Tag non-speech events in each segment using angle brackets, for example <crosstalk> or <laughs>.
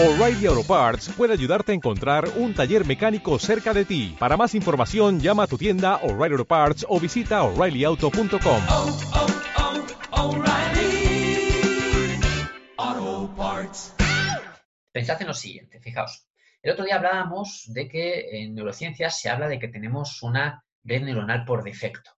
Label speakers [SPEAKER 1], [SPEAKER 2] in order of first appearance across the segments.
[SPEAKER 1] O'Reilly Auto Parts puede ayudarte a encontrar un taller mecánico cerca de ti. Para más información, llama a tu tienda O'Reilly Auto Parts o visita oreillyauto.com.
[SPEAKER 2] oh, oh.
[SPEAKER 3] Pensad en lo siguiente, fijaos. El otro día hablábamos de que en neurociencias se habla de que tenemos una red neuronal por defecto.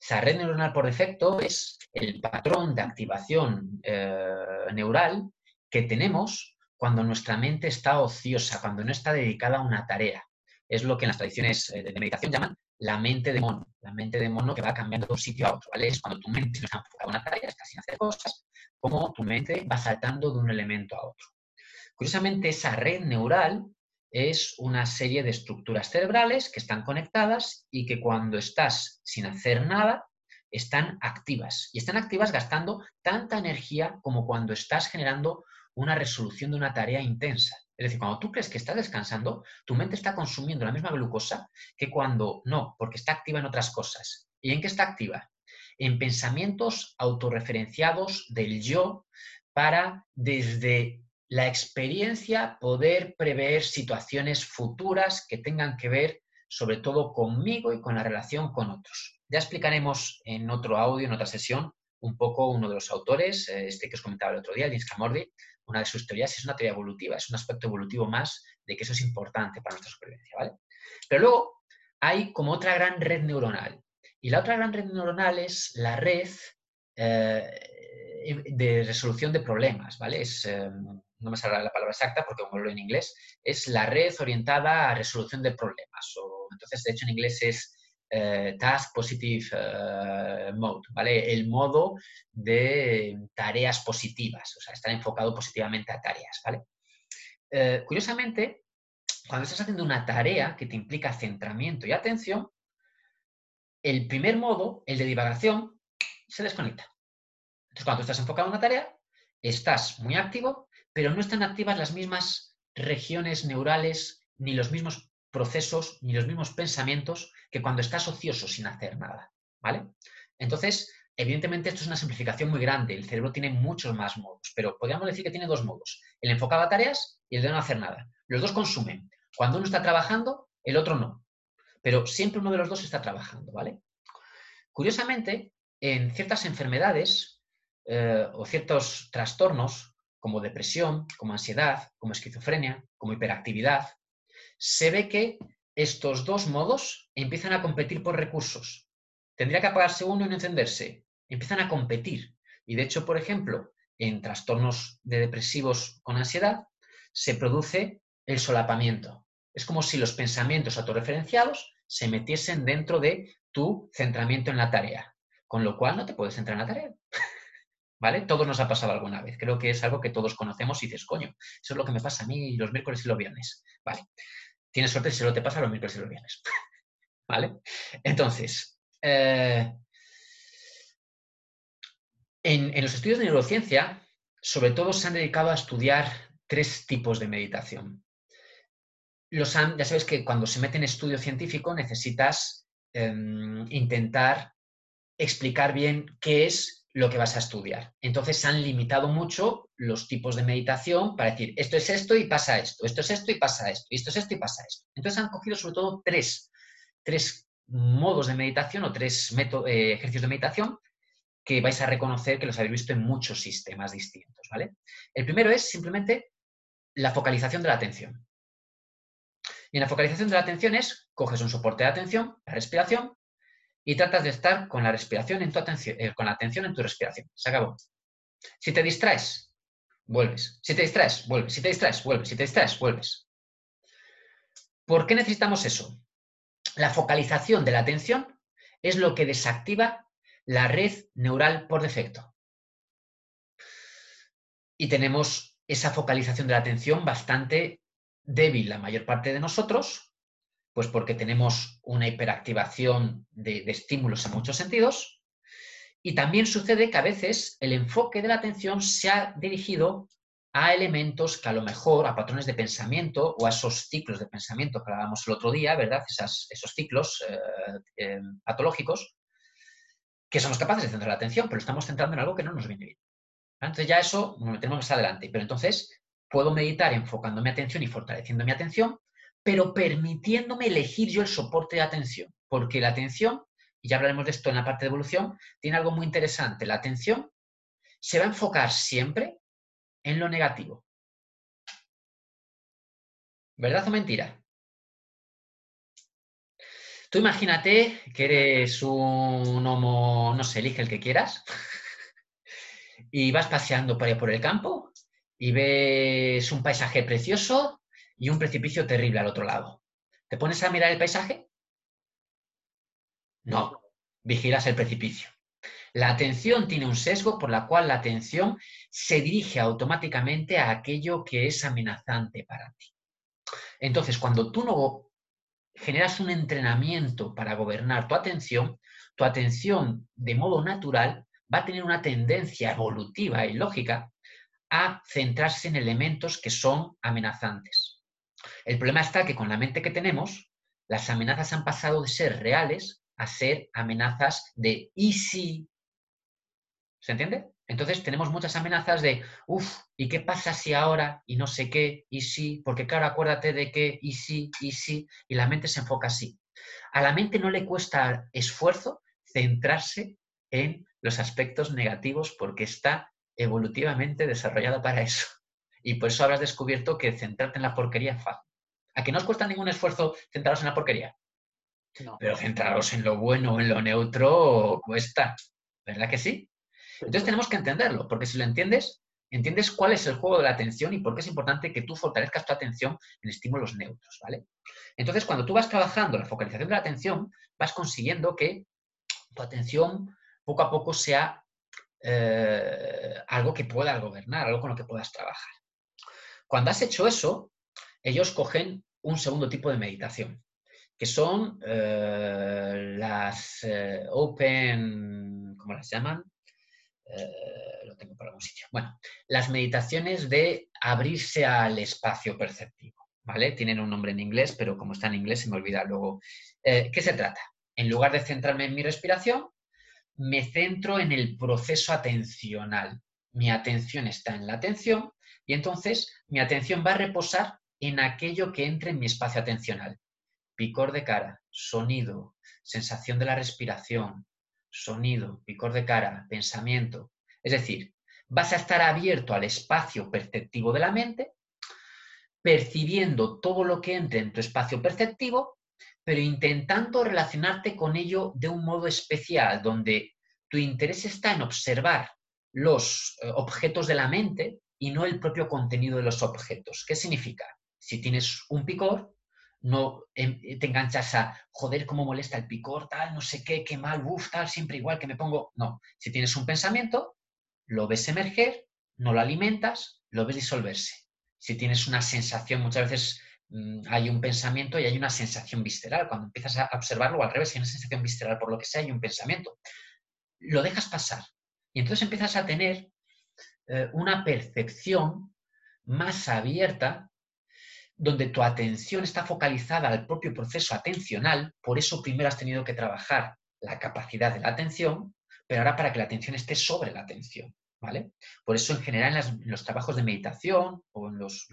[SPEAKER 3] Esa red neuronal por defecto es el patrón de activación eh, neural que tenemos cuando nuestra mente está ociosa, cuando no está dedicada a una tarea. Es lo que en las tradiciones eh, de meditación llaman la mente de mono, la mente de mono que va cambiando de un sitio a otro. Es cuando tu mente no está enfocada en una tarea, está sin hacer cosas, como tu mente va saltando de un elemento a otro. Curiosamente, esa red neural es una serie de estructuras cerebrales que están conectadas y que cuando estás sin hacer nada, están activas. Y están activas gastando tanta energía como cuando estás generando una resolución de una tarea intensa. Es decir, cuando tú crees que estás descansando, tu mente está consumiendo la misma glucosa que cuando no, porque está activa en otras cosas. ¿Y en qué está activa? En pensamientos autorreferenciados del yo para desde la experiencia poder prever situaciones futuras que tengan que ver sobre todo conmigo y con la relación con otros. Ya explicaremos en otro audio, en otra sesión, un poco uno de los autores, eh, este que os comentaba el otro día, James Camordi, una de sus teorías es una teoría evolutiva, es un aspecto evolutivo más de que eso es importante para nuestra supervivencia, ¿vale? Pero luego hay como otra gran red neuronal. Y la otra gran red neuronal es la red eh, de resolución de problemas, ¿vale? Eh, no me sale la palabra exacta porque como lo en inglés, es la red orientada a resolución de problemas. O, entonces, de hecho, en inglés es eh, Task Positive eh, Mode, ¿vale? El modo de tareas positivas, o sea, estar enfocado positivamente a tareas, ¿vale? Eh, curiosamente, cuando estás haciendo una tarea que te implica centramiento y atención, el primer modo, el de divagación, se desconecta. Entonces, cuando estás enfocado en una tarea, estás muy activo, pero no están activas las mismas regiones neurales ni los mismos procesos ni los mismos pensamientos que cuando estás ocioso sin hacer nada, ¿vale? Entonces, evidentemente esto es una simplificación muy grande, el cerebro tiene muchos más modos, pero podríamos decir que tiene dos modos, el enfocado a tareas y el de no hacer nada. Los dos consumen. Cuando uno está trabajando, el otro no, pero siempre uno de los dos está trabajando, ¿vale? Curiosamente, en ciertas enfermedades eh, o ciertos trastornos, como depresión, como ansiedad, como esquizofrenia, como hiperactividad, se ve que estos dos modos empiezan a competir por recursos. Tendría que apagarse uno y no encenderse. Empiezan a competir. Y de hecho, por ejemplo, en trastornos de depresivos con ansiedad, se produce el solapamiento. Es como si los pensamientos autorreferenciados se metiesen dentro de tu centramiento en la tarea, con lo cual no te puedes centrar en la tarea. <laughs> ¿Vale? Todos nos ha pasado alguna vez. Creo que es algo que todos conocemos y dices, coño, eso es lo que me pasa a mí los miércoles y los viernes. Vale. Tienes suerte si solo te pasa los miércoles y los viernes. <laughs> ¿Vale? Entonces, eh, en, los estudios de neurociencia, sobre todo se han dedicado a estudiar tres tipos de meditación. Los han, ya sabes que cuando se mete en estudio científico necesitas eh, intentar explicar bien qué es lo que vas a estudiar. Entonces se han limitado mucho los tipos de meditación para decir, esto es esto y pasa esto, esto es esto y pasa esto, esto es esto y pasa esto. Entonces han cogido sobre todo tres, tres modos de meditación o tres eh, ejercicios de meditación que vais a reconocer que los habéis visto en muchos sistemas distintos. ¿vale? El primero es simplemente la focalización de la atención. Y en la focalización de la atención es, coges un soporte de atención, la respiración, y tratas de estar con la respiración en tu atención, eh, con la atención en tu respiración. Se acabó. Si te distraes, vuelves. Si te distraes, vuelves. Si te distraes, vuelves. Si te distraes, vuelves. ¿Por qué necesitamos eso? La focalización de la atención es lo que desactiva la red neural por defecto. Y tenemos esa focalización de la atención bastante débil la mayor parte de nosotros, pues porque tenemos una hiperactivación de, estímulos en muchos sentidos. Y también sucede que a veces el enfoque de la atención se ha dirigido a elementos que a lo mejor, a patrones de pensamiento o a esos ciclos de pensamiento que hablábamos el otro día, ¿verdad? Esos ciclos eh, eh, patológicos, que somos capaces de centrar la atención, pero estamos centrando en algo que no nos viene bien. Entonces ya eso nos metemos más adelante. Pero entonces puedo meditar enfocando mi atención y fortaleciendo mi atención, pero permitiéndome elegir yo el soporte de atención, porque la atención, y ya hablaremos de esto en la parte de evolución, tiene algo muy interesante. La atención se va a enfocar siempre en lo negativo. ¿Verdad o mentira? Tú imagínate que eres un homo, no sé, elige el que quieras, y vas paseando por ahí por el campo y ves un paisaje precioso y un precipicio terrible al otro lado. ¿Te pones a mirar el paisaje? No, vigilas el precipicio. La atención tiene un sesgo por la cual la atención se dirige automáticamente a aquello que es amenazante para ti. Entonces, cuando tú no generas un entrenamiento para gobernar tu atención, tu atención de modo natural va a tener una tendencia evolutiva y lógica a centrarse en elementos que son amenazantes. El problema está que con la mente que tenemos, las amenazas han pasado de ser reales a ser amenazas de ¿y si? ¿Se entiende? Entonces tenemos muchas amenazas de, uff, ¿y qué pasa si ahora? Y no sé qué, y sí, porque claro, acuérdate de qué, y sí, y sí, y la mente se enfoca así. A la mente no le cuesta esfuerzo centrarse en los aspectos negativos porque está evolutivamente desarrollada para eso. Y por eso habrás descubierto que centrarte en la porquería es fácil. ¿A que no os cuesta ningún esfuerzo centraros en la porquería? No. Pero centraros en lo bueno, en lo neutro, cuesta. ¿Verdad que sí? Entonces tenemos que entenderlo, porque si lo entiendes, entiendes cuál es el juego de la atención y por qué es importante que tú fortalezcas tu atención en estímulos neutros, ¿vale? Entonces, cuando tú vas trabajando la focalización de la atención, vas consiguiendo que tu atención poco a poco sea eh, algo que puedas gobernar, algo con lo que puedas trabajar. Cuando has hecho eso, ellos cogen un segundo tipo de meditación, que son eh, las eh, open, ¿cómo las llaman? Eh, lo tengo por algún sitio. Bueno, las meditaciones de abrirse al espacio perceptivo, ¿vale? Tienen un nombre en inglés, pero como está en inglés se me olvida luego. ¿Qué se trata? En lugar de centrarme en mi respiración, me centro en el proceso atencional. Mi atención está en la atención y entonces mi atención va a reposar en aquello que entre en mi espacio atencional. Picor de cara, sonido, sensación de la respiración, sonido, picor de cara, pensamiento. Es decir, vas a estar abierto al espacio perceptivo de la mente, percibiendo todo lo que entre en tu espacio perceptivo, pero intentando relacionarte con ello de un modo especial, donde tu interés está en observar los eh, objetos de la mente y no el propio contenido de los objetos. ¿Qué significa? Si tienes un picor, no em, te enganchas a, joder, cómo molesta el picor, tal, no sé qué, qué mal, uff, tal, siempre igual que me pongo. No, si tienes un pensamiento, lo ves emerger, no lo alimentas, lo ves disolverse. Si tienes una sensación, muchas veces mm, hay un pensamiento y hay una sensación visceral. Cuando empiezas a observarlo, al revés, hay una sensación visceral por lo que sea, hay un pensamiento. Lo dejas pasar. Y entonces empiezas a tener eh, una percepción más abierta donde tu atención está focalizada al propio proceso atencional, por eso primero has tenido que trabajar la capacidad de la atención, pero ahora para que la atención esté sobre la atención, ¿vale? Por eso en general en, los trabajos de meditación o en los,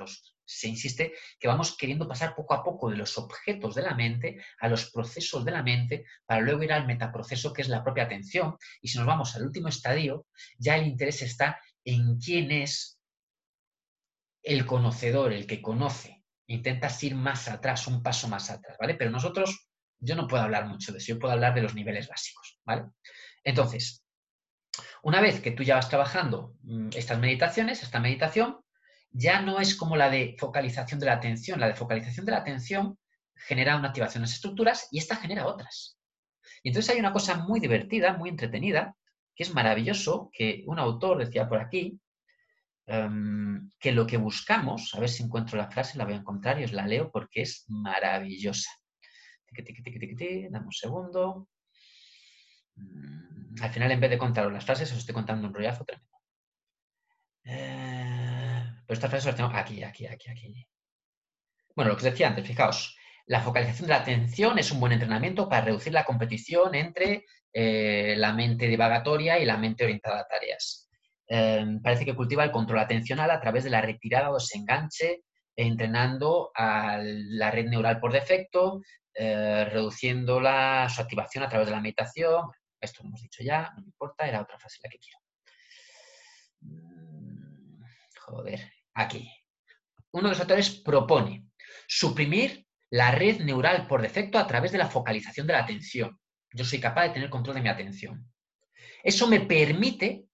[SPEAKER 3] se insiste que vamos queriendo pasar poco a poco de los objetos de la mente a los procesos de la mente para luego ir al metaproceso que es la propia atención y si nos vamos al último estadio, ya el interés está en quién es el conocedor, el que conoce, intentas ir más atrás, un paso más atrás, ¿vale? Pero nosotros, yo no puedo hablar mucho de eso, yo puedo hablar de los niveles básicos, ¿vale? Entonces, una vez que tú ya vas trabajando mm, estas meditaciones, esta meditación, ya no es como la de focalización de la atención. La de focalización de la atención genera una activación de las estructuras y esta genera otras. Y entonces hay una cosa muy divertida, muy entretenida, que es maravilloso, que un autor decía por aquí, Em, que lo que buscamos, a ver si encuentro la frase, la voy a encontrar y os la leo porque es maravillosa. Dame un segundo. Mm, al final, en vez de contaros las frases, os estoy contando un rollazo tremendo. Eh, pero estas frases las tengo aquí, aquí, aquí, aquí. Bueno, lo que os decía antes, fijaos, la focalización de la atención es un buen entrenamiento para reducir la competición entre eh, la mente divagatoria y la mente orientada a tareas. em, parece que cultiva el control atencional a través de la retirada o desenganche, entrenando a la red neural por defecto, eh, reduciendo la, su activación a través de la meditación. Esto lo hemos dicho ya, no me importa, era otra frase la que quiero. Mm, joder, aquí. Uno de los autores propone suprimir la red neural por defecto a través de la focalización de la atención. Yo soy capaz de tener control de mi atención. Eso me permite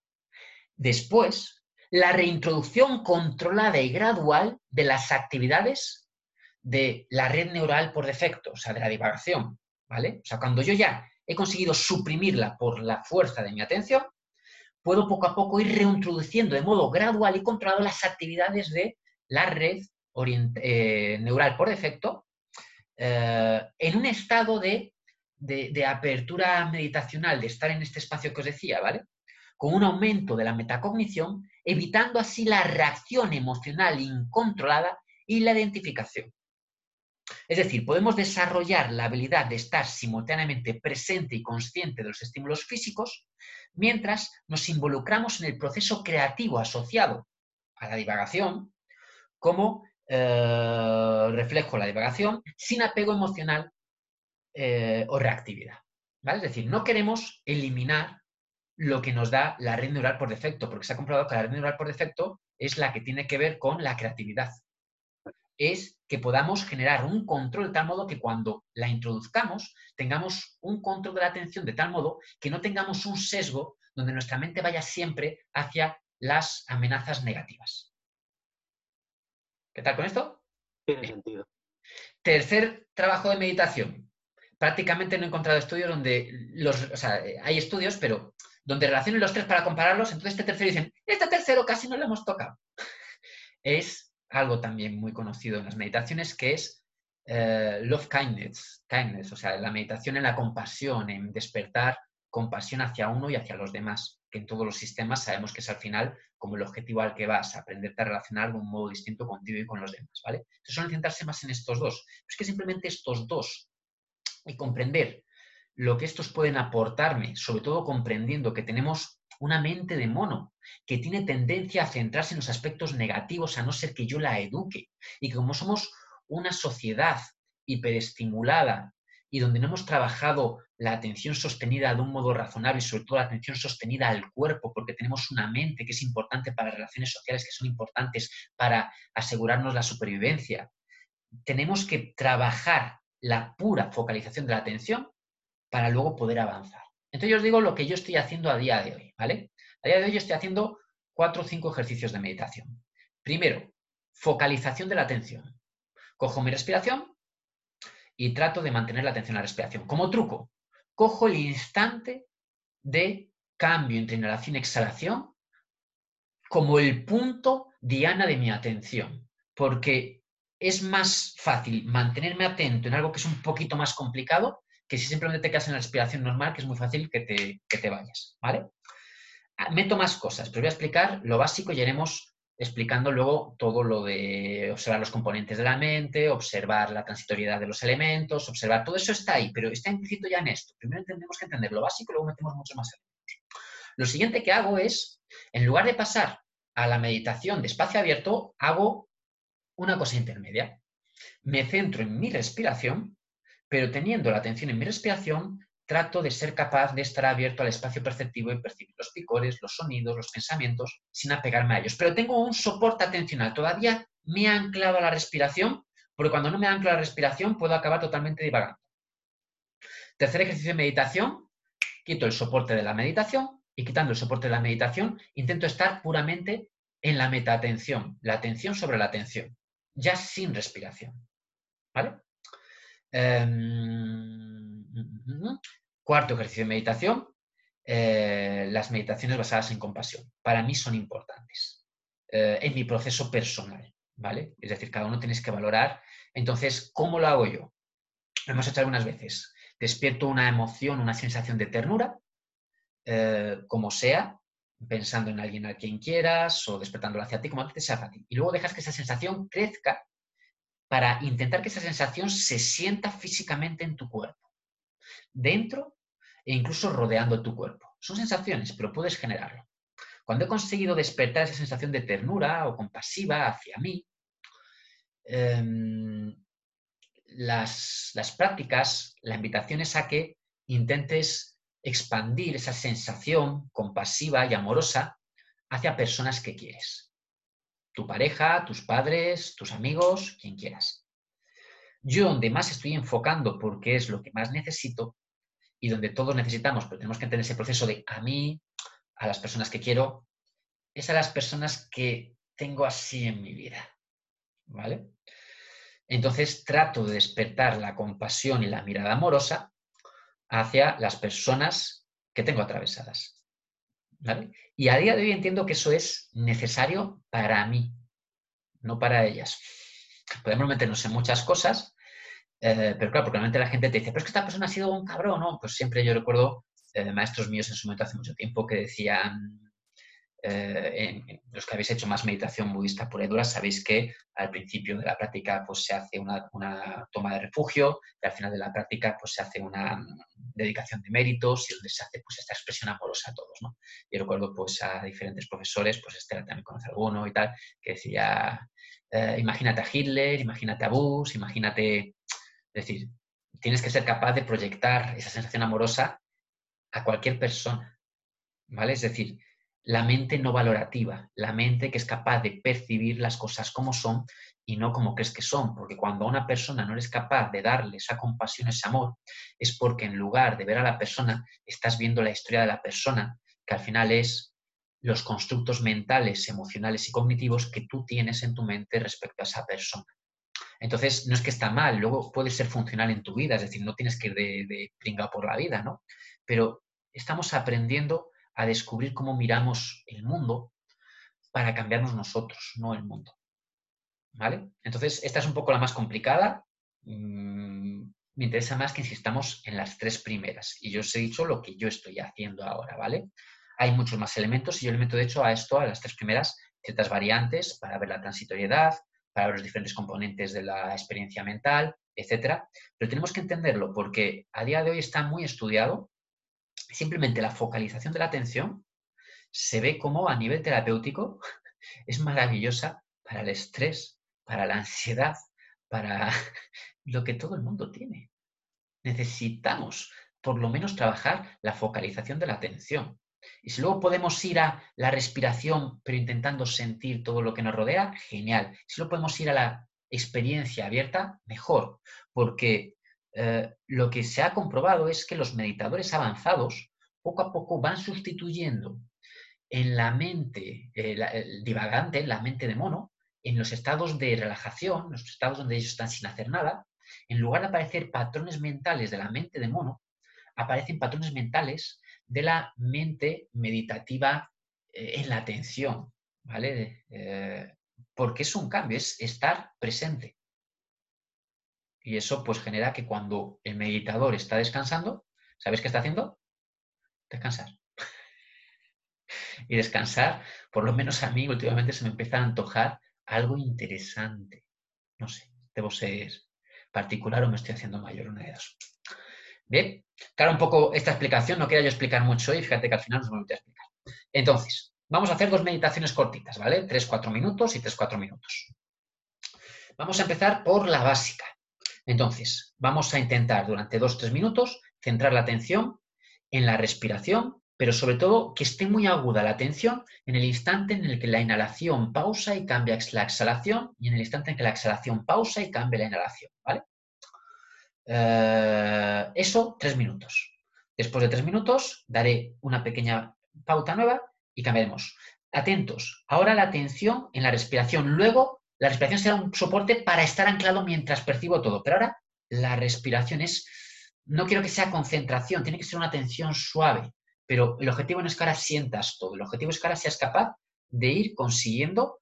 [SPEAKER 3] después la reintroducción controlada y gradual de las actividades de la red neural por defecto, o sea, de la divagación, ¿vale? O sea, cuando yo ya he conseguido suprimirla por la fuerza de mi atención, puedo poco a poco ir reintroduciendo de modo gradual y controlado las actividades de la red eh, neural por defecto eh, en un estado de, de, apertura meditacional, de estar en este espacio que os decía, ¿vale? Con un aumento de la metacognición, evitando así la reacción emocional incontrolada y la identificación. Es decir, podemos desarrollar la habilidad de estar simultáneamente presente y consciente de los estímulos físicos mientras nos involucramos en el proceso creativo asociado a la divagación como eh, reflejo la divagación sin apego emocional eh, o reactividad. Es decir, no queremos eliminar lo que nos da la red neural por defecto, porque se ha comprobado que la red neural por defecto es la que tiene que ver con la creatividad. Es que podamos generar un control de tal modo que cuando la introduzcamos tengamos un control de la atención de tal modo que no tengamos un sesgo donde nuestra mente vaya siempre hacia las amenazas negativas. ¿Qué tal con esto?
[SPEAKER 4] Tiene sentido.
[SPEAKER 3] Tercer trabajo de meditación. Prácticamente no he encontrado estudios donde los, o sea, hay estudios, pero donde relacionen los tres para compararlos, entonces este tercero dicen, este tercero casi no lo hemos tocado. <laughs> es algo también muy conocido en las meditaciones que es eh, love kindness, kindness, o sea, la meditación en la compasión, en despertar compasión hacia uno y hacia los demás, que en todos los sistemas sabemos que es al final como el objetivo al que vas, aprenderte a relacionar de un modo distinto contigo y con los demás, ¿vale? Entonces suelen centrarse más en estos dos. Es que simplemente estos dos y comprender lo que estos pueden aportarme, sobre todo comprendiendo que tenemos una mente de mono que tiene tendencia a centrarse en los aspectos negativos a no ser que yo la eduque y que como somos una sociedad hiperestimulada y donde no hemos trabajado la atención sostenida de un modo razonable sobre todo la atención sostenida al cuerpo, porque tenemos una mente que es importante para relaciones sociales, que son importantes para asegurarnos la supervivencia. Tenemos que trabajar la pura focalización de la atención para luego poder avanzar. Entonces yo os digo lo que yo estoy haciendo a día de hoy, ¿vale? A día de hoy yo estoy haciendo cuatro o cinco ejercicios de meditación. Primero, focalización de la atención. Cojo mi respiración, y trato de mantener la atención a la respiración. Como truco, cojo el instante de cambio entre inhalación y exhalación como el punto diana de mi atención, porque es más fácil mantenerme atento en algo que es un poquito más complicado que si simplemente te quedas en la respiración normal, que es muy fácil que te, que te vayas, ¿vale? Ah, meto más cosas, pero voy a explicar lo básico y haremos explicando luego todo lo de observar los componentes de la mente, observar la transitoriedad de los elementos, observar, todo eso está ahí, pero está implícito ya en esto. Primero tenemos que entender lo básico y luego metemos mucho más elementos. Lo siguiente que hago es, en lugar de pasar a la meditación de espacio abierto, hago una cosa intermedia. Me centro en mi respiración, pero teniendo la atención en mi respiración, trato de ser capaz de estar abierto al espacio perceptivo y percibir los picores, los sonidos, los pensamientos, sin apegarme a ellos. Pero tengo un soporte atencional. Todavía me he anclado a la respiración, porque cuando no me anclo a la respiración puedo acabar totalmente divagando. Tercer ejercicio de meditación, quito el soporte de la meditación y quitando el soporte de la meditación, intento estar puramente en la metaatención, la atención sobre la atención, ya sin respiración. ¿Vale? Em, cuarto ejercicio de meditación, eh, las meditaciones basadas en compasión. Para mí son importantes eh, en mi proceso personal, ¿vale? Es decir, cada uno tienes que valorar. Entonces, ¿cómo lo hago yo? Lo hemos hecho algunas veces. Despierto una emoción, una sensación de ternura, eh, como sea, pensando en alguien a quien quieras o despertándolo hacia ti, como te sea fácil. Y luego dejas que esa sensación crezca para intentar que esa sensación se sienta físicamente en tu cuerpo, dentro e incluso rodeando tu cuerpo. Son sensaciones, pero puedes generarlo. Cuando he conseguido despertar esa sensación de ternura o compasiva hacia mí, em, las, las prácticas, la invitación es a que intentes expandir esa sensación compasiva y amorosa hacia personas que quieres. Tu pareja, tus padres, tus amigos, quien quieras. Yo donde más estoy enfocando porque es lo que más necesito y donde todos necesitamos, pero tenemos que entender ese proceso de a mí, a las personas que quiero, es a las personas que tengo así en mi vida. ¿Vale? Entonces trato de despertar la compasión y la mirada amorosa hacia las personas que tengo atravesadas. Y a día de hoy entiendo que eso es necesario para mí, no para ellas. Podemos meternos en muchas cosas, eh, pero claro, porque realmente la gente te dice, pero es que esta persona ha sido un cabrón, ¿no? Pues siempre yo recuerdo eh, maestros míos en su momento hace mucho tiempo que decían, eh, los que habéis hecho más meditación budista pura y dura, sabéis que al principio de la práctica pues, se hace una, toma de refugio y al final de la práctica pues, se hace una mm, dedicación de méritos y donde se hace pues, esta expresión amorosa a todos. ¿no? Yo recuerdo pues, a diferentes profesores, pues Estela también conoce alguno y tal, que decía, eh, imagínate a Hitler, imagínate a Bush, imagínate... Es decir, tienes que ser capaz de proyectar esa sensación amorosa a cualquier persona. ¿Vale? Es decir, la mente no valorativa, la mente que es capaz de percibir las cosas como son y no como crees que son, porque cuando a una persona no eres capaz de darle esa compasión, ese amor, es porque en lugar de ver a la persona, estás viendo la historia de la persona, que al final es los constructos mentales, emocionales y cognitivos que tú tienes en tu mente respecto a esa persona. Entonces, no es que está mal, luego puede ser funcional en tu vida, es decir, no tienes que ir de, pringao por la vida, ¿no? Pero estamos aprendiendo a descubrir cómo miramos el mundo para cambiarnos nosotros, no el mundo. ¿Vale? Entonces, esta es un poco la más complicada. Mm, me interesa más que insistamos en las tres primeras. Y yo os he dicho lo que yo estoy haciendo ahora, ¿vale? Hay muchos más elementos y yo le meto, de hecho, a esto, a las tres primeras, ciertas variantes para ver la transitoriedad, para los diferentes componentes de la experiencia mental, etcétera. Pero tenemos que entenderlo porque a día de hoy está muy estudiado simplemente la focalización de la atención se ve como a nivel terapéutico <laughs> es maravillosa para el estrés, para la ansiedad, para <laughs> lo que todo el mundo tiene. Necesitamos por lo menos trabajar la focalización de la atención. Y si luego podemos ir a la respiración, pero intentando sentir todo lo que nos rodea, genial. Si luego podemos ir a la experiencia abierta, mejor, porque eh, lo que se ha comprobado es que los meditadores avanzados poco a poco van sustituyendo en la mente el divagante, en la mente de mono, en los estados de relajación, los estados donde ellos están sin hacer nada, en lugar de aparecer patrones mentales de la mente de mono, aparecen patrones mentales de la mente meditativa eh, en la atención, ¿vale? Eh, porque es un cambio, es estar presente. Y eso pues genera que cuando el meditador está descansando, ¿sabes qué está haciendo? Descansar. <laughs> y descansar, por lo menos a mí últimamente se me empieza a antojar algo interesante. No sé, debo ser particular o me estoy haciendo mayor, una de dos. Bien, claro, un poco esta explicación, no quería yo explicar mucho hoy, fíjate que al final nos voy a explicar. Entonces, vamos a hacer dos meditaciones cortitas, ¿vale? Tres, cuatro minutos y tres, cuatro minutos. Vamos a empezar por la básica. Entonces, vamos a intentar durante dos, tres minutos centrar la atención en la respiración, pero sobre todo que esté muy aguda la atención en el instante en el que la inhalación pausa y cambia la exhalación y en el instante en que la exhalación pausa y cambia la inhalación, ¿vale? Eh, eso, tres minutos. Después de tres minutos, daré una pequeña pauta nueva y cambiaremos. Atentos. Ahora la atención en la respiración. Luego la respiración será un soporte para estar anclado mientras percibo todo. Pero ahora la respiración es, no quiero que sea concentración, tiene que ser una atención suave. Pero el objetivo no es que ahora sientas todo, el objetivo es que ahora seas capaz de ir consiguiendo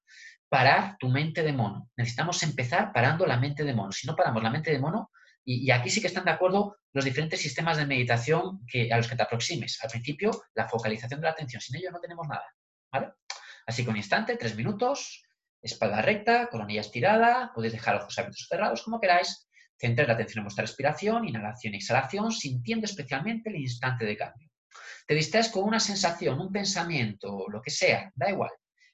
[SPEAKER 3] parar tu mente de mono. Necesitamos empezar parando la mente de mono. Si no paramos la mente de mono, y, aquí sí que están de acuerdo los diferentes sistemas de meditación que, a los que te aproximes. Al principio, la focalización de la atención. Sin ello no tenemos nada. ¿vale? Así que un instante, tres minutos, espalda recta, coronilla estirada, podéis dejar los ojos abiertos cerrados, como queráis. Centrar la atención en vuestra respiración, inhalación y exhalación, sintiendo especialmente el instante de cambio. te distraes con una sensación, un pensamiento, lo que sea, da igual.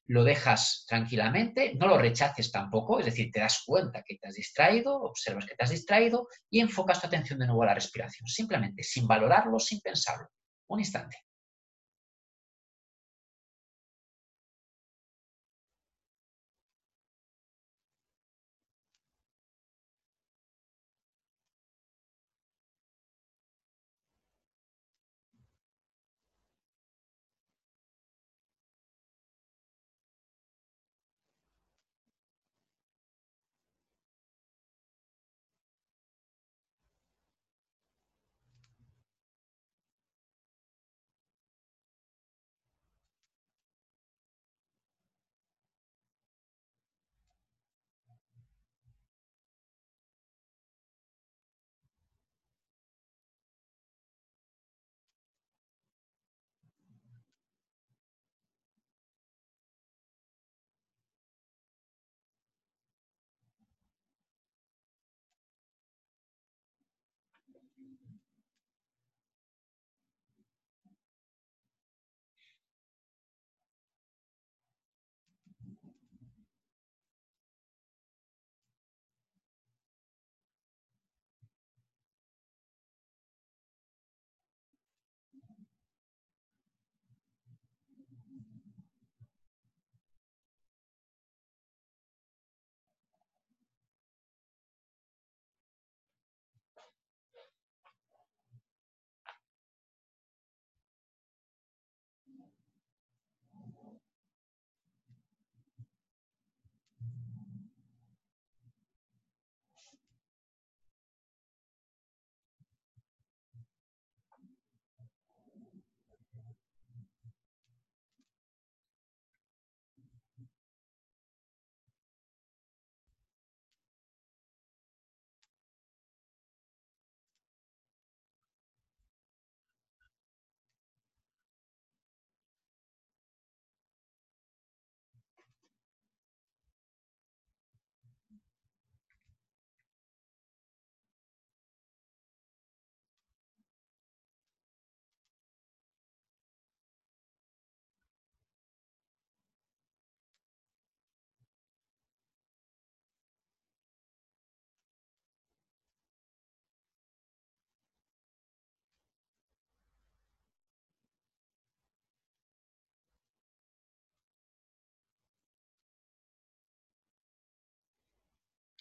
[SPEAKER 3] Lo dejas tranquilamente, no lo rechaces tampoco, es decir, te das cuenta que te has distraído, observas que te has distraído y enfocas tu atención de nuevo a la respiración, simplemente, sin valorarlo, sin pensarlo. Un instante.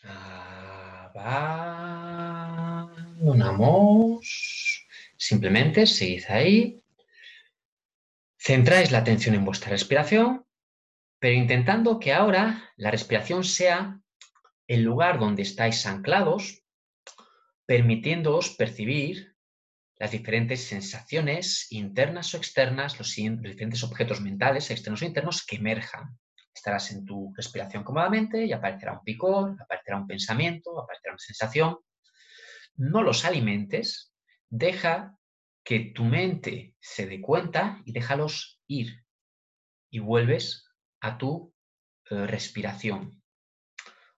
[SPEAKER 3] Abandonamos. Simplemente seguid ahí. Centráis la atención en vuestra respiración, pero intentando que ahora la respiración sea el lugar donde estáis anclados, permitiéndoos percibir las diferentes sensaciones internas o externas, los diferentes objetos mentales, externos o internos, que emerjan estarás en tu respiración cómodamente y aparecerá un picor, aparecerá un pensamiento, aparecerá una sensación. No los alimentes, deja que tu mente se dé cuenta y déjalos ir. Y vuelves a tu eh, respiración.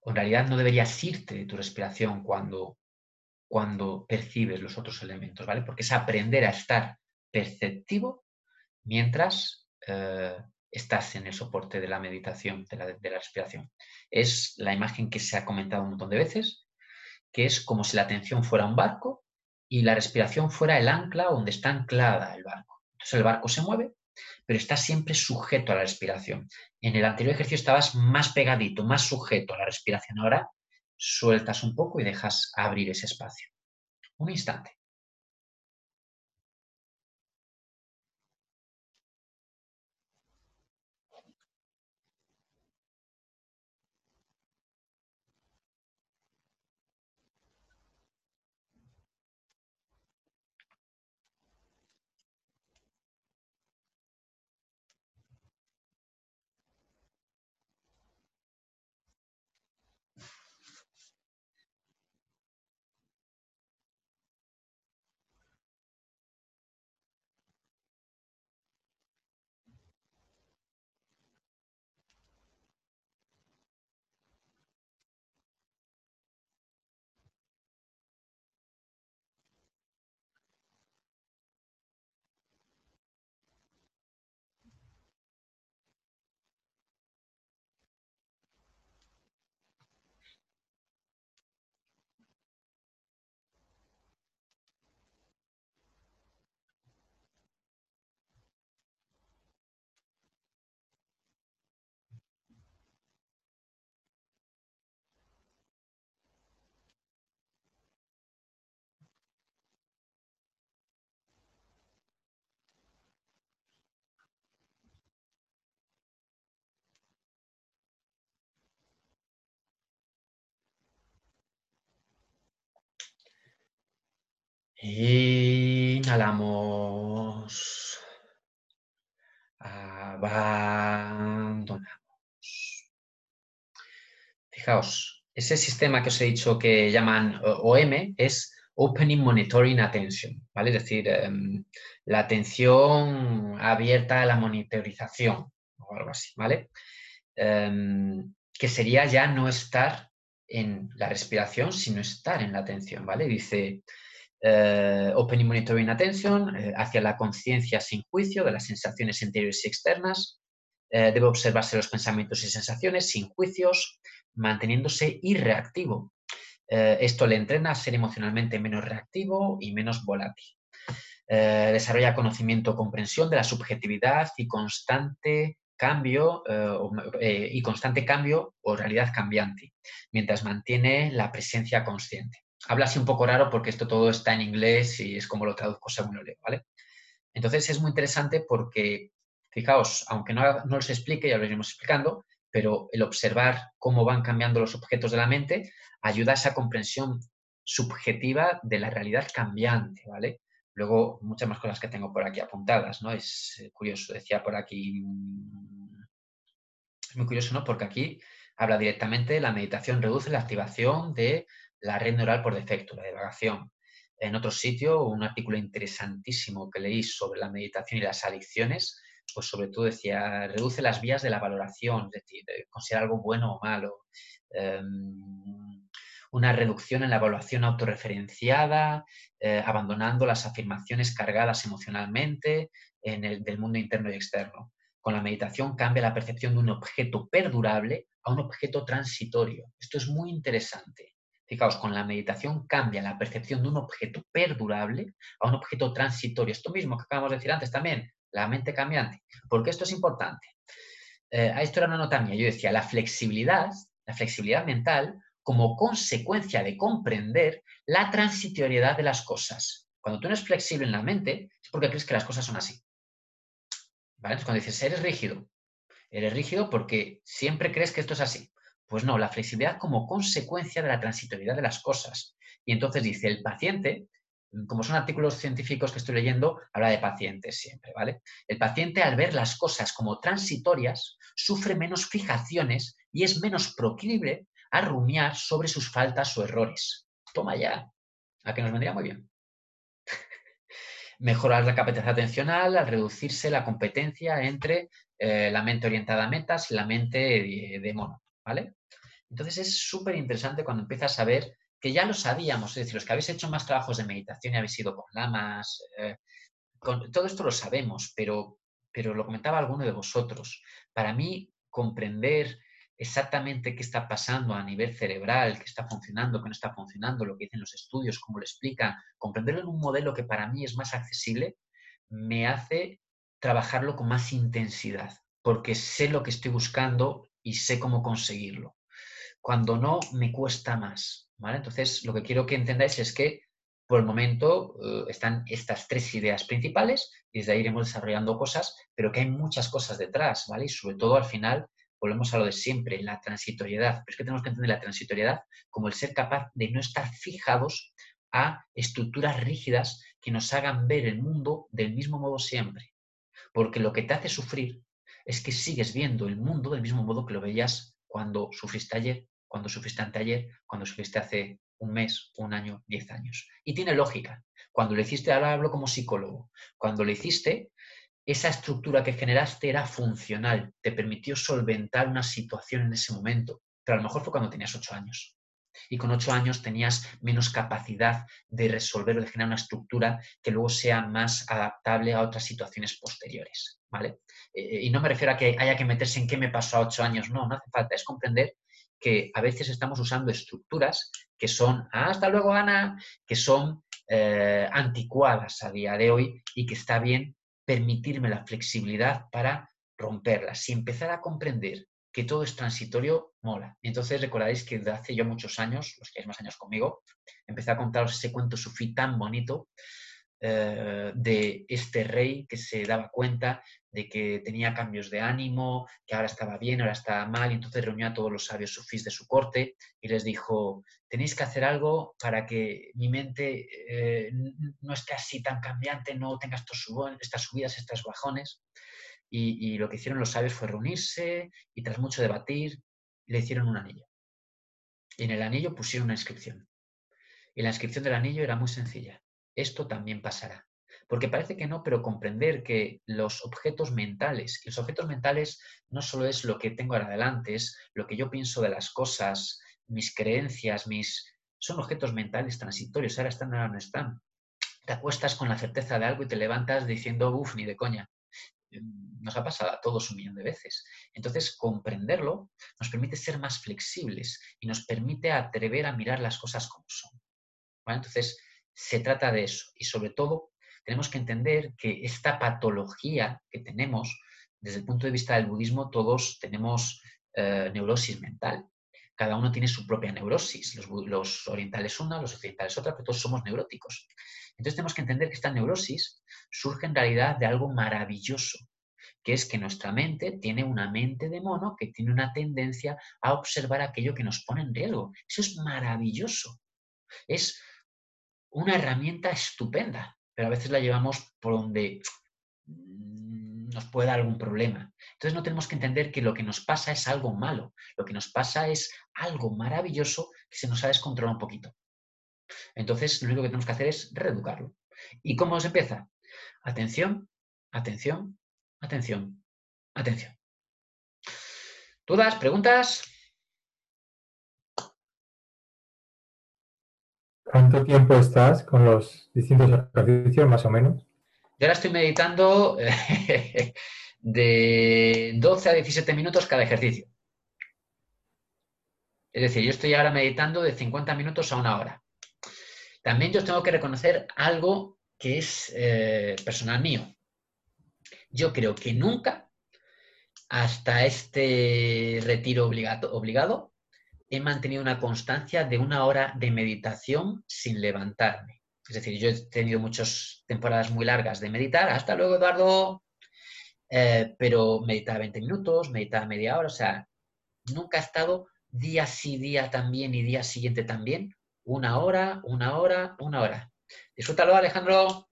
[SPEAKER 3] en realidad no deberías irte de tu respiración cuando, cuando percibes los otros elementos, ¿vale? Porque es aprender a estar perceptivo mientras eh, estás en el soporte de la meditación, de la, respiración. Es la imagen que se ha comentado un montón de veces, que es como si la atención fuera un barco y la respiración fuera el ancla donde está anclada el barco. Entonces el barco se mueve, pero está siempre sujeto a la respiración. En el anterior ejercicio estabas más pegadito, más sujeto a la respiración. Ahora sueltas un poco y dejas abrir ese espacio. Un instante. Inhalamos. Abandonamos. Fijaos, ese sistema que os he dicho que llaman OM es Opening Monitoring Attention, ¿vale? Es decir, em, la atención abierta a la monitorización o algo así, ¿vale? Em, que sería ya no estar en la respiración, sino estar en la atención, ¿vale? Dice, eh, Opening Monitoring Attention, eh, hacia la conciencia sin juicio de las sensaciones interiores y externas. Eh, debe observarse los pensamientos y sensaciones sin juicios, manteniéndose irreactivo. esto le entrena a ser emocionalmente menos reactivo y menos volátil. desarrolla conocimiento, comprensión de la subjetividad y constante cambio y constante cambio o realidad cambiante, mientras mantiene la presencia consciente habla así un poco raro porque esto todo está en inglés y es como lo traduzco según lo leo, ¿vale? Entonces es muy interesante porque, fijaos, aunque no, no os explique, ya lo iremos explicando, pero el observar cómo van cambiando los objetos de la mente ayuda a esa comprensión subjetiva de la realidad cambiante, ¿vale? Luego, muchas más cosas que tengo por aquí apuntadas, ¿no? Es eh, curioso, decía por aquí, es muy curioso, ¿no? Porque aquí habla directamente, la meditación reduce la activación de la red neural por defecto, la divagación. En otro sitio, un artículo interesantísimo que leí sobre la meditación y las adicciones, pues sobre todo decía, reduce las vías de la valoración, es decir, considera algo bueno o malo. Em, una reducción en la evaluación autorreferenciada, eh, abandonando las afirmaciones cargadas emocionalmente en el, del mundo interno y externo. Con la meditación cambia la percepción de un objeto perdurable a un objeto transitorio. Esto es muy interesante. Fijaos, con la meditación cambia la percepción de un objeto perdurable a un objeto transitorio. Esto mismo que acabamos de decir antes también, la mente cambiante. porque esto es importante? Eh, esto era una nota mía. Yo decía, la flexibilidad, la flexibilidad mental como consecuencia de comprender la transitoriedad de las cosas. Cuando tú no eres flexible en la mente, es porque crees que las cosas son así. Entonces, cuando dices, eres rígido, eres rígido porque siempre crees que esto es así. Pues no, la flexibilidad como consecuencia de la transitoriedad de las cosas. Y entonces dice, el paciente, como son artículos científicos que estoy leyendo, habla de pacientes siempre, ¿vale? El paciente al ver las cosas como transitorias sufre menos fijaciones y es menos proclive a rumiar sobre sus faltas o errores. Toma ya, a que nos vendría muy bien. <laughs> Mejorar la capacidad atencional al reducirse la competencia entre eh, la mente orientada a metas y la mente de mono, ¿vale? Entonces es súper interesante cuando empiezas a ver que ya lo sabíamos, es decir, los que habéis hecho más trabajos de meditación y habéis ido con lamas, eh, todo esto lo sabemos, pero, pero lo comentaba alguno de vosotros. Para mí, comprender exactamente qué está pasando a nivel cerebral, qué está funcionando, qué no está funcionando, lo que dicen los estudios, cómo lo explican, comprenderlo en un modelo que para mí es más accesible, me hace trabajarlo con más intensidad, porque sé lo que estoy buscando y sé cómo conseguirlo. Cuando no, me cuesta más. ¿vale? Entonces, lo que quiero que entendáis es que por el momento eh, están estas tres ideas principales y desde ahí iremos desarrollando cosas, pero que hay muchas cosas detrás, ¿vale? Y sobre todo al final volvemos a lo de siempre, la transitoriedad. Pero es que tenemos que entender la transitoriedad como el ser capaz de no estar fijados a estructuras rígidas que nos hagan ver el mundo del mismo modo siempre. Porque lo que te hace sufrir es que sigues viendo el mundo del mismo modo que lo veías cuando sufriste ayer, cuando sufriste anteayer, cuando sufriste hace un mes, un año, diez años. Y tiene lógica. Cuando lo hiciste, ahora hablo como psicólogo, cuando lo hiciste, esa estructura que generaste era funcional, te permitió solventar una situación en ese momento, pero a lo mejor fue cuando tenías ocho años. Y con ocho años tenías menos capacidad de resolver o de generar una estructura que luego sea más adaptable a otras situaciones posteriores. ¿vale? Eh, y no me refiero a que haya que meterse en qué me pasó a ocho años, no, no hace falta, es comprender que a veces estamos usando estructuras que son, hasta luego Ana, que son eh, anticuadas a día de hoy y que está bien permitirme la flexibilidad para romperlas y empezar a comprender que todo es transitorio, mola. Entonces recordaréis que desde hace ya muchos años, los que hay más años conmigo, empecé a contaros ese cuento sufí tan bonito eh, de este rey que se daba cuenta de que tenía cambios de ánimo, que ahora estaba bien, ahora estaba mal, y entonces reunió a todos los sabios sufís de su corte y les dijo, tenéis que hacer algo para que mi mente eh, no esté así tan cambiante, no tenga estas subidas, estos bajones. Y, lo que hicieron los sabios fue reunirse y tras mucho debatir, le hicieron un anillo. Y en el anillo pusieron una inscripción. Y la inscripción del anillo era muy sencilla. Esto también pasará. Porque parece que no, pero comprender que los objetos mentales, los objetos mentales no solo es lo que tengo ahora adelante, es lo que yo pienso de las cosas, mis creencias, mis... Son objetos mentales transitorios, ahora están, ahora no están. Te acuestas con la certeza de algo y te levantas diciendo, uff, ni de coña. Mm, nos ha pasado a todos un millón de veces. Entonces, comprenderlo nos permite ser más flexibles y nos permite atrever a mirar las cosas como son. Entonces, se trata de eso. Y sobre todo, tenemos que entender que esta patología que tenemos, desde el punto de vista del budismo, todos tenemos eh, neurosis mental. Cada uno tiene su propia neurosis. Los, los, orientales una, los occidentales otra, pero todos somos neuróticos. Entonces tenemos que entender que esta neurosis surge en realidad de algo maravilloso, que es que nuestra mente tiene una mente de mono que tiene una tendencia a observar aquello que nos pone en riesgo. Eso es maravilloso. Es una herramienta estupenda pero a veces la llevamos por donde mm, nos puede dar algún problema. Entonces no tenemos que entender que lo que nos pasa es algo malo, lo que nos pasa es algo maravilloso que se nos ha descontrolado un poquito. Entonces lo único que tenemos que hacer es reeducarlo. ¿Y cómo se empieza? Atención, atención, atención, atención. ¿Dudas? ¿Preguntas?
[SPEAKER 4] ¿Cuánto tiempo estás con los distintos ejercicios, más o menos?
[SPEAKER 3] Yo ahora estoy meditando <laughs> de 12 a 17 minutos cada ejercicio. Es decir, yo estoy ahora meditando de 50 minutos a una hora. También yo tengo que reconocer algo que es eh, personal mío. Yo creo que nunca, hasta este retiro obligado, he mantenido una constancia de una hora de meditación sin levantarme. Es decir, yo he tenido muchas temporadas muy largas de meditar. Hasta luego, Eduardo. Eh, pero meditaba 20 minutos, meditaba media hora. O sea, nunca he estado día sí, día también y día siguiente también. Una hora, una hora, una hora. Disfrútalo, Alejandro.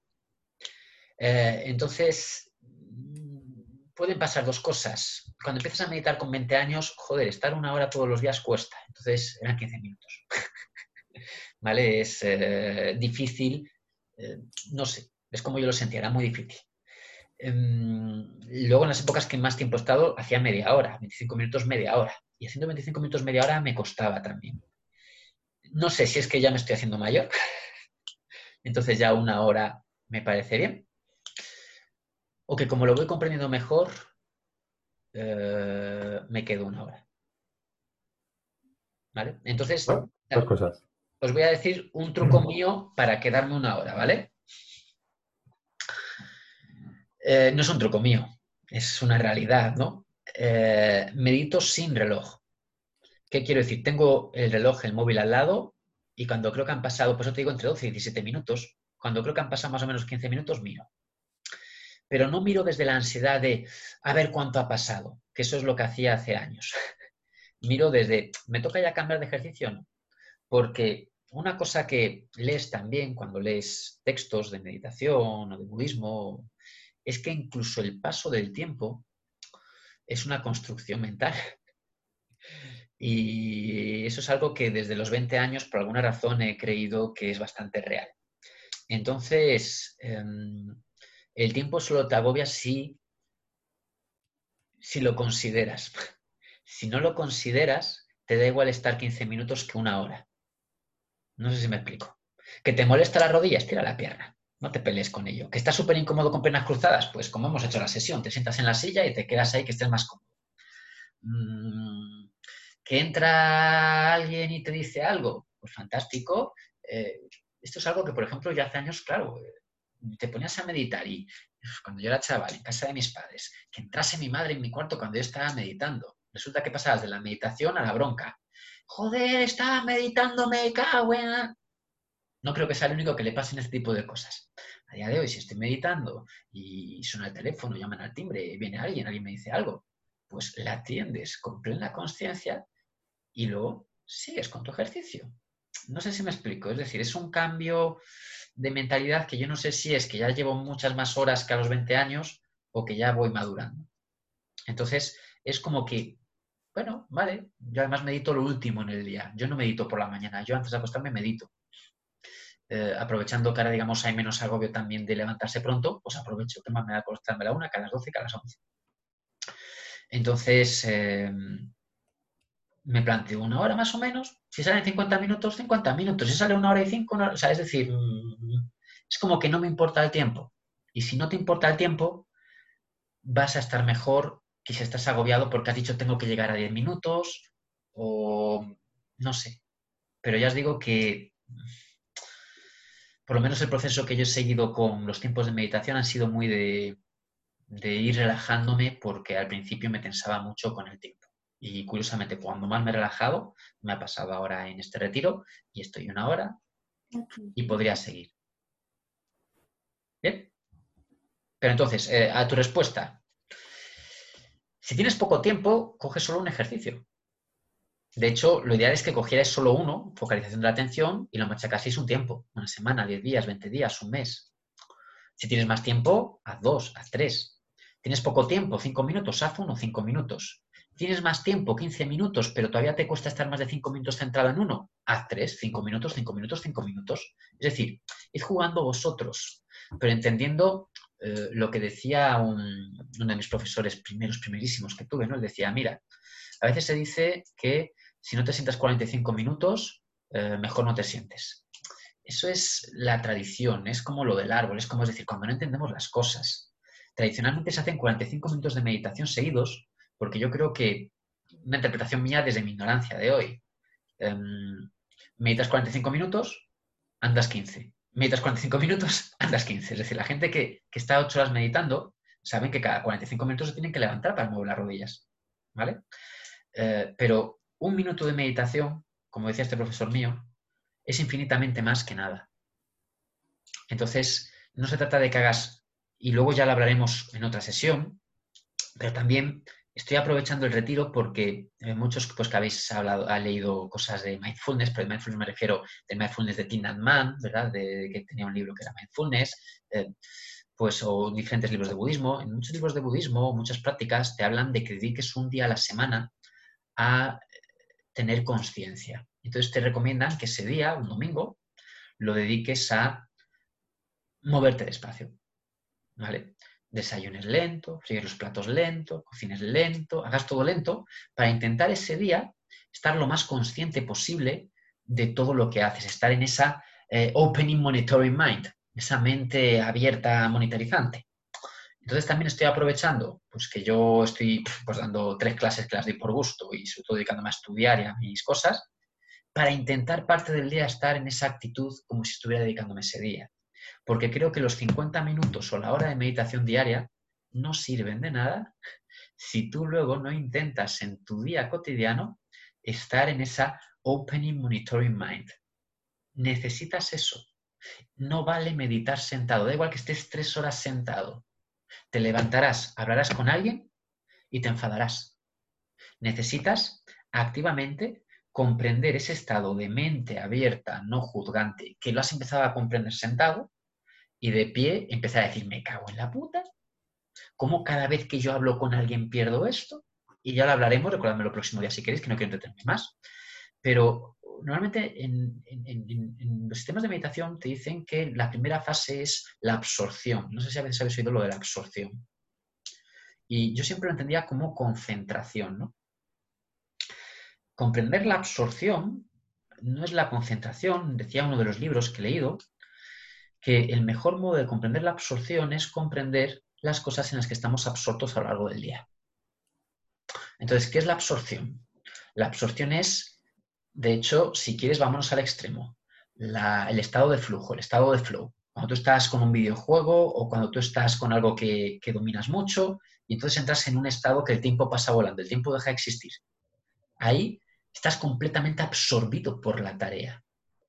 [SPEAKER 3] Eh, entonces, pueden pasar dos cosas. Cuando empiezas a meditar con 20 años, joder, estar una hora todos los días cuesta. Entonces eran 15 minutos. <laughs> ¿Vale? Es eh, difícil, eh, no sé, es como yo lo sentía, era muy difícil. Em, luego en las épocas que más tiempo he estado, hacía media hora, 25 minutos, media hora. Y haciendo 25 minutos, media hora me costaba también. No sé si es que ya me estoy haciendo mayor. <laughs> Entonces ya una hora me parece bien o que como lo voy comprendiendo mejor, eh, me quedo una hora. ¿Vale? Entonces,
[SPEAKER 4] dos cosas.
[SPEAKER 3] os voy a decir un truco mío para quedarme una hora, ¿vale? Eh, no es un truco mío, es una realidad, ¿no? Eh, medito sin reloj. ¿Qué quiero decir? Tengo el reloj, el móvil al lado y cuando creo que han pasado, pues eso te digo entre 12 y 17 minutos, cuando creo que han pasado más o menos 15 minutos, miro pero no miro desde la ansiedad de a ver cuánto ha pasado, que eso es lo que hacía hace años. <laughs> miro desde, ¿me toca ya cambiar de ejercicio? No. Porque una cosa que lees también cuando lees textos de meditación o de budismo es que incluso el paso del tiempo es una construcción mental. <laughs> Y eso es algo que desde los 20 años, por alguna razón, he creído que es bastante real. Entonces, em, el tiempo solo te agobia si, si lo consideras. <laughs> Si no lo consideras, te da igual estar 15 minutos que una hora. No sé si me explico. Que te molesta la rodilla, estira la pierna. No te pelees con ello. Que estás súper incómodo con piernas cruzadas, pues como hemos hecho la sesión, te sientas en la silla y te quedas ahí que estés más cómodo. Mm, que entra alguien y te dice algo, pues fantástico. Eh, esto es algo que, por ejemplo, ya hace años, claro, te ponías a meditar y cuando yo era chaval en casa de mis padres, que entrase mi madre en mi cuarto cuando yo estaba meditando. Resulta que pasabas de la meditación a la bronca. Joder, estaba meditando, me cago no creo que sea el único que le pasen este tipo de cosas. A día de hoy, si estoy meditando y suena el teléfono, llaman al timbre, viene alguien, alguien me dice algo, pues la atiendes con plena conciencia y luego sigues con tu ejercicio. No sé si me explico, es decir, es un cambio de mentalidad que yo no sé si es que ya llevo muchas más horas que a los 20 años o que ya voy madurando. Entonces, es como que, bueno, vale, yo además medito lo último en el día. Yo no medito por la mañana, yo antes de acostarme medito. Eh, aprovechando que ahora, digamos, hay menos agobio también de levantarse pronto, pues aprovecho que más me da acostarme a la una, que a las 12, que a las 11. Entonces, eh, me planteo una hora más o menos. Si salen 50 minutos, 50 minutos. Si sale una hora y cinco, o sea, es decir, mm, es como que no me importa el tiempo. Y si no te importa el tiempo, vas a estar mejor que si estás agobiado porque has dicho tengo que llegar a 10 minutos o no sé. Pero ya os digo que por lo menos el proceso que yo he seguido con los tiempos de meditación han sido muy de, ir relajándome porque al principio me tensaba mucho con el tiempo. Y curiosamente, cuando más me he relajado, me ha pasado ahora en este retiro y estoy una hora y podría seguir. Bien. Pero entonces, eh, a tu respuesta. Si tienes poco tiempo, coge solo un ejercicio. De hecho, lo ideal es que cogieras solo uno, focalización de la atención, y lo machacaseis un tiempo, una semana, 10 días, 20 días, un mes. Si tienes más tiempo, haz dos, haz tres. Tienes poco tiempo, cinco minutos, haz uno, cinco minutos. Tienes más tiempo, 15 minutos, pero todavía te cuesta estar más de cinco minutos centrado en uno, haz tres, cinco minutos, cinco minutos, cinco minutos. Es decir, id jugando vosotros, pero entendiendo eh, lo que decía uno de mis profesores primeros, primerísimos que tuve, ¿no? Él decía, mira, a veces se dice que si no te sientas 45 minutos, eh, mejor no te sientes. Eso es la tradición, es como lo del árbol, es como es decir, cuando no entendemos las cosas. Tradicionalmente se hacen 45 minutos de meditación seguidos, porque yo creo que una interpretación mía desde mi ignorancia de hoy. Em, meditas 45 minutos, andas 15. Meditas 45 minutos, <laughs> andas 15. Es decir, la gente que, que está 8 horas meditando saben que cada 45 minutos se tienen que levantar para mover las rodillas. ¿Vale? Eh, pero un minuto de meditación, como decía este profesor mío, es infinitamente más que nada. Entonces, no se trata de que hagas, y luego ya lo hablaremos en otra sesión, pero también estoy aprovechando el retiro porque eh, muchos pues, que habéis hablado, ha leído cosas de mindfulness, pero de mindfulness me refiero del mindfulness de Tim Man, ¿verdad? De, que tenía un libro que era mindfulness, eh, pues, o diferentes libros de budismo. En muchos libros de budismo, muchas prácticas te hablan de que dediques un día a la semana a tener conciencia. Entonces te recomiendan que ese día, un domingo, lo dediques a moverte despacio. ¿Vale? Desayunes lento, fríes los platos lento, cocines lento, hagas todo lento para intentar ese día estar lo más consciente posible de todo lo que haces, estar en esa eh, opening monitoring mind, esa mente abierta monetarizante. Entonces también estoy aprovechando pues que yo estoy pues, dando tres clases que las doy por gusto y sobre todo dedicándome a estudiar y a mis cosas, para intentar parte del día estar en esa actitud como si estuviera dedicándome ese día. Porque creo que los 50 minutos o la hora de meditación diaria no sirven de nada si tú luego no intentas en tu día cotidiano estar en esa opening monitoring mind. Necesitas eso. No vale meditar sentado. Da igual que estés tres horas sentado te levantarás, hablarás con alguien y te enfadarás. Necesitas activamente comprender ese estado de mente abierta, no juzgante, que lo has empezado a comprender sentado y de pie empezar a decir, me cago en la puta. ¿Cómo cada vez que yo hablo con alguien pierdo esto? Y ya lo hablaremos, recordadme el próximo día si queréis, que no quiero entretenerme más. Pero normalmente en, los sistemas de meditación te dicen que la primera fase es la absorción. No sé si habéis oído lo de la absorción. Y yo siempre lo entendía como concentración, ¿no? Comprender la absorción no es la concentración, decía uno de los libros que he leído, que el mejor modo de comprender la absorción es comprender las cosas en las que estamos absortos a lo largo del día. Entonces, ¿qué es la absorción? La absorción es de hecho, si quieres, vámonos al extremo. el estado de flujo, el estado de flow. Cuando tú estás con un videojuego o cuando tú estás con algo que, dominas mucho y entonces entras en un estado que el tiempo pasa volando, el tiempo deja de existir. Ahí estás completamente absorbido por la tarea.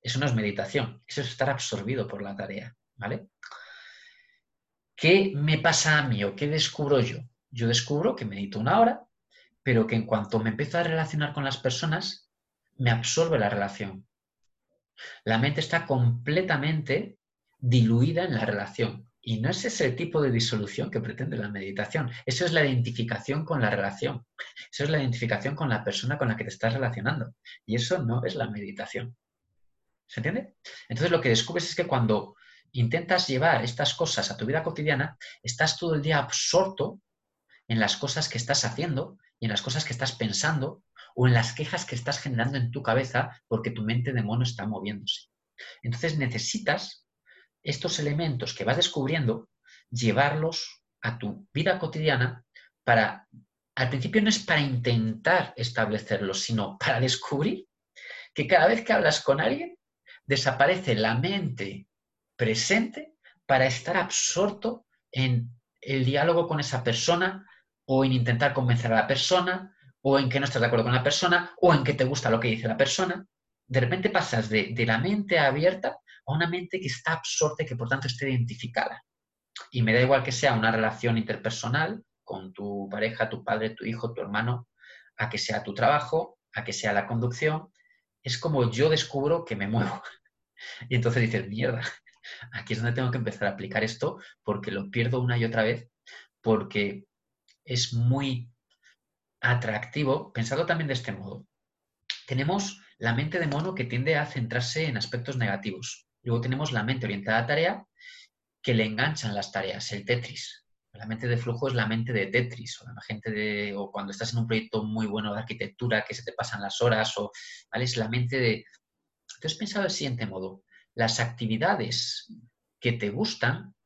[SPEAKER 3] Eso no es meditación, eso es estar absorbido por la tarea, ¿vale? ¿Qué me pasa a mí o qué descubro yo? Yo descubro que medito una hora, pero que en cuanto me empiezo a relacionar con las personas, me absorbe la relación. La mente está completamente diluida en la relación. Y no es ese el tipo de disolución que pretende la meditación. Eso es la identificación con la relación. Eso es la identificación con la persona con la que te estás relacionando. Y eso no es la meditación. ¿Se entiende? Entonces lo que descubres es que cuando intentas llevar estas cosas a tu vida cotidiana, estás todo el día absorto en las cosas que estás haciendo y en las cosas que estás pensando o en las quejas que estás generando en tu cabeza porque tu mente de mono está moviéndose. Entonces necesitas estos elementos que vas descubriendo, llevarlos a tu vida cotidiana para, al principio no es para intentar establecerlos, sino para descubrir que cada vez que hablas con alguien, desaparece la mente presente para estar absorto en el diálogo con esa persona o en intentar convencer a la persona o en que no estás de acuerdo con la persona o en que te gusta lo que dice la persona. De repente pasas de, de la mente abierta a una mente que está absorta y que por tanto esté identificada. Y me da igual que sea una relación interpersonal con tu pareja, tu padre, tu hijo, tu hermano, a que sea tu trabajo, a que sea la conducción. Es como yo descubro que me muevo. <laughs> Y entonces dices, mierda, aquí es donde tengo que empezar a aplicar esto porque lo pierdo una y otra vez, porque es muy atractivo. Pensado también de este modo. Tenemos la mente de mono que tiende a centrarse en aspectos negativos. Luego tenemos la mente orientada a tarea que le enganchan las tareas, el Tetris. La mente de flujo es la mente de Tetris, o la gente de, o cuando estás en un proyecto muy bueno de arquitectura que se te pasan las horas, o ¿vale? es la mente de. Entonces pensado del siguiente modo: las actividades que te gustan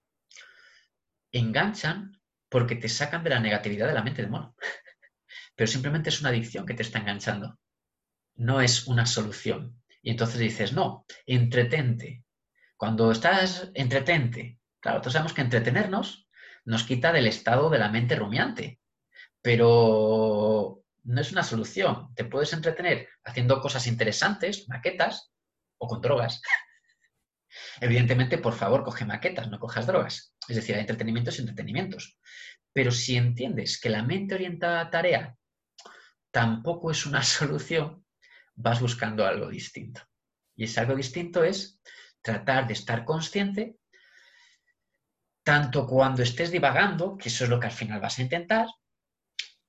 [SPEAKER 3] enganchan porque te sacan de la negatividad de la mente de mono. <laughs> Pero simplemente es una adicción que te está enganchando. No es una solución. Y entonces dices, no, entretente. Cuando estás entretente, claro, todos sabemos que entretenernos nos quita del estado de la mente rumiante, pero no es una solución. Te puedes entretener haciendo cosas interesantes, maquetas, o con drogas. <laughs> Evidentemente, por favor, coge maquetas, no cojas drogas. Es decir, hay entretenimientos y entretenimientos. Pero si entiendes que la mente orientada a tarea tampoco es una <laughs> solución, vas buscando algo distinto. Y ese algo distinto es tratar de estar consciente tanto cuando estés divagando, que eso es lo que al final vas a intentar,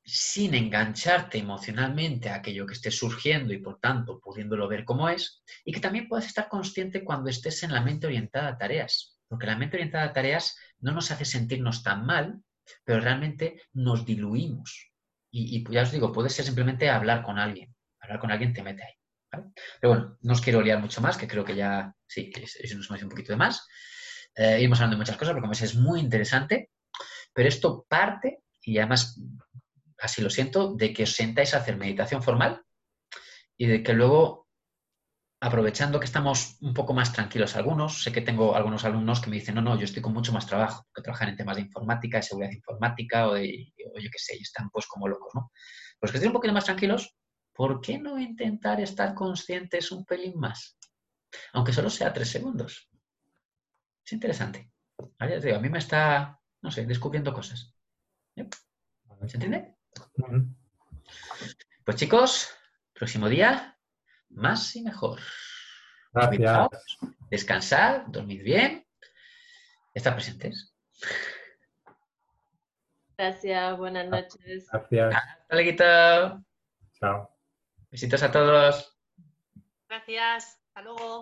[SPEAKER 3] sin engancharte emocionalmente a aquello que esté surgiendo y por tanto pudiéndolo ver como es, y que también puedas estar consciente cuando estés en la mente orientada a tareas, porque la mente orientada a tareas no nos hace sentirnos tan mal, pero realmente nos diluimos. Y, ya os digo, puede ser simplemente hablar con alguien, hablar con alguien te mete ahí. Pero bueno, no os quiero liar mucho más, que creo que ya, sí, eso nos hemos un poquito de más. Eh, iremos hablando de muchas cosas, porque como es muy interesante, pero esto parte, y además así lo siento, de que os sentáis a hacer meditación formal y de que luego, aprovechando que estamos un poco más tranquilos algunos, sé que tengo algunos alumnos que me dicen, no, no, yo estoy con mucho más trabajo, que trabajan en temas de informática, de seguridad informática o de, o yo qué sé, y están pues como locos, ¿no? Pues que estén un poquito más tranquilos, ¿por qué no intentar estar conscientes un pelín más? Aunque solo sea tres segundos. Es interesante. A mí me está, no sé, descubriendo cosas. ¿Eh? ¿Se entiende? Pues chicos, próximo día, más y mejor.
[SPEAKER 4] Gracias.
[SPEAKER 3] Descansar, dormir bien, estar presentes.
[SPEAKER 5] Gracias, buenas noches.
[SPEAKER 4] Gracias.
[SPEAKER 3] Hasta luego.
[SPEAKER 4] Chao.
[SPEAKER 3] Besitos a todos.
[SPEAKER 5] Gracias, hasta luego.